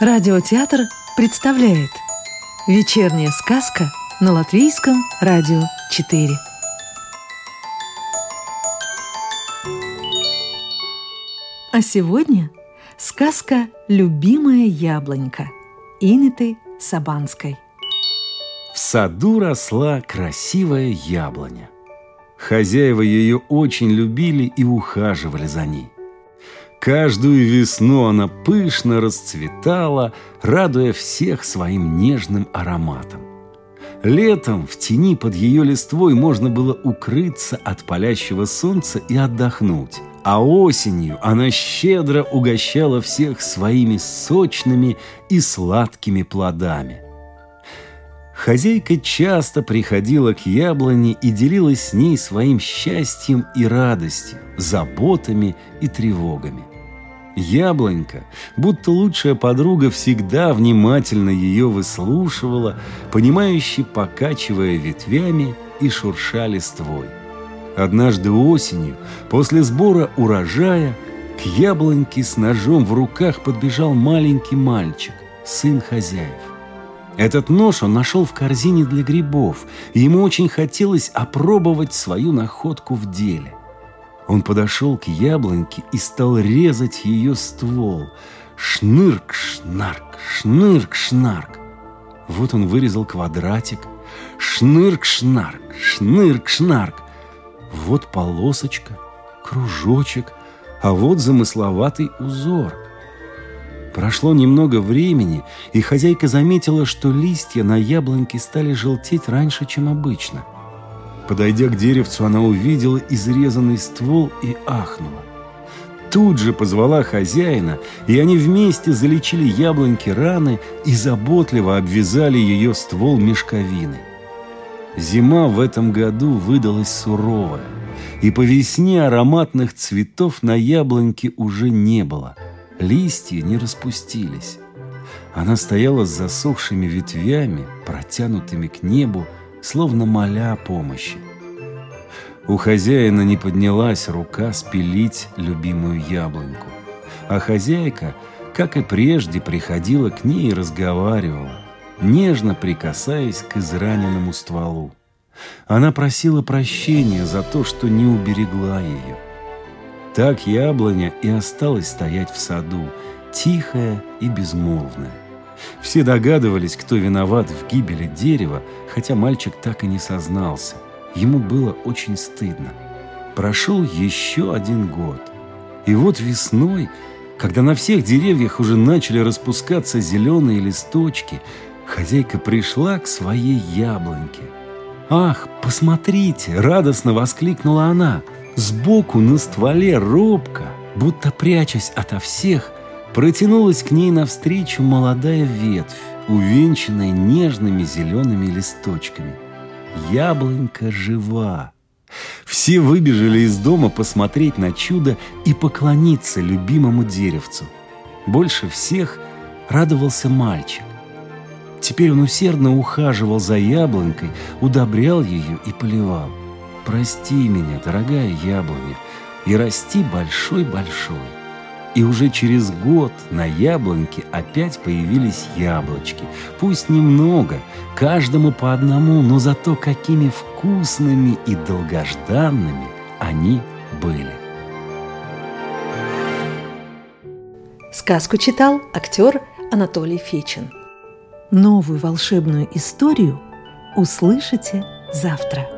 Радиотеатр представляет Вечерняя сказка на Латвийском радио 4 А сегодня сказка «Любимая яблонька» Иниты Сабанской В саду росла красивая яблоня. Хозяева ее очень любили и ухаживали за ней. Каждую весну она пышно расцветала, радуя всех своим нежным ароматом. Летом в тени под ее листвой можно было укрыться от палящего солнца и отдохнуть. А осенью она щедро угощала всех своими сочными и сладкими плодами. Хозяйка часто приходила к яблоне и делилась с ней своим счастьем и радостью, заботами и тревогами. Яблонька, будто лучшая подруга, всегда внимательно ее выслушивала, понимающе покачивая ветвями и шурша листвой. Однажды осенью, после сбора урожая, к яблоньке с ножом в руках подбежал маленький мальчик, сын хозяев. Этот нож он нашел в корзине для грибов, и ему очень хотелось опробовать свою находку в деле. Он подошел к яблоньке и стал резать ее ствол. Шнырк-шнарк, шнырк-шнарк. Вот он вырезал квадратик. Шнырк-шнарк, шнырк-шнарк. Вот полосочка, кружочек, а вот замысловатый узор. Прошло немного времени, и хозяйка заметила, что листья на яблоньке стали желтеть раньше, чем обычно – Подойдя к деревцу, она увидела изрезанный ствол и ахнула. Тут же позвала хозяина, и они вместе залечили яблоньки раны и заботливо обвязали ее ствол мешковиной. Зима в этом году выдалась суровая, и по весне ароматных цветов на яблоньке уже не было, листья не распустились. Она стояла с засохшими ветвями, протянутыми к небу, словно моля о помощи. У хозяина не поднялась рука спилить любимую яблоньку, а хозяйка, как и прежде, приходила к ней и разговаривала, нежно прикасаясь к израненному стволу. Она просила прощения за то, что не уберегла ее. Так яблоня и осталась стоять в саду, тихая и безмолвная. Все догадывались, кто виноват в гибели дерева, хотя мальчик так и не сознался. Ему было очень стыдно. Прошел еще один год. И вот весной, когда на всех деревьях уже начали распускаться зеленые листочки, хозяйка пришла к своей яблоньке. «Ах, посмотрите!» – радостно воскликнула она. Сбоку на стволе робко, будто прячась ото всех, Протянулась к ней навстречу молодая ветвь, увенчанная нежными зелеными листочками. Яблонька жива. Все выбежали из дома посмотреть на чудо и поклониться любимому деревцу. Больше всех радовался мальчик. Теперь он усердно ухаживал за яблонькой, удобрял ее и поливал. «Прости меня, дорогая яблоня, и расти большой-большой». И уже через год на яблоньке опять появились яблочки. Пусть немного, каждому по одному, но зато какими вкусными и долгожданными они были. Сказку читал актер Анатолий Фечин. Новую волшебную историю услышите завтра.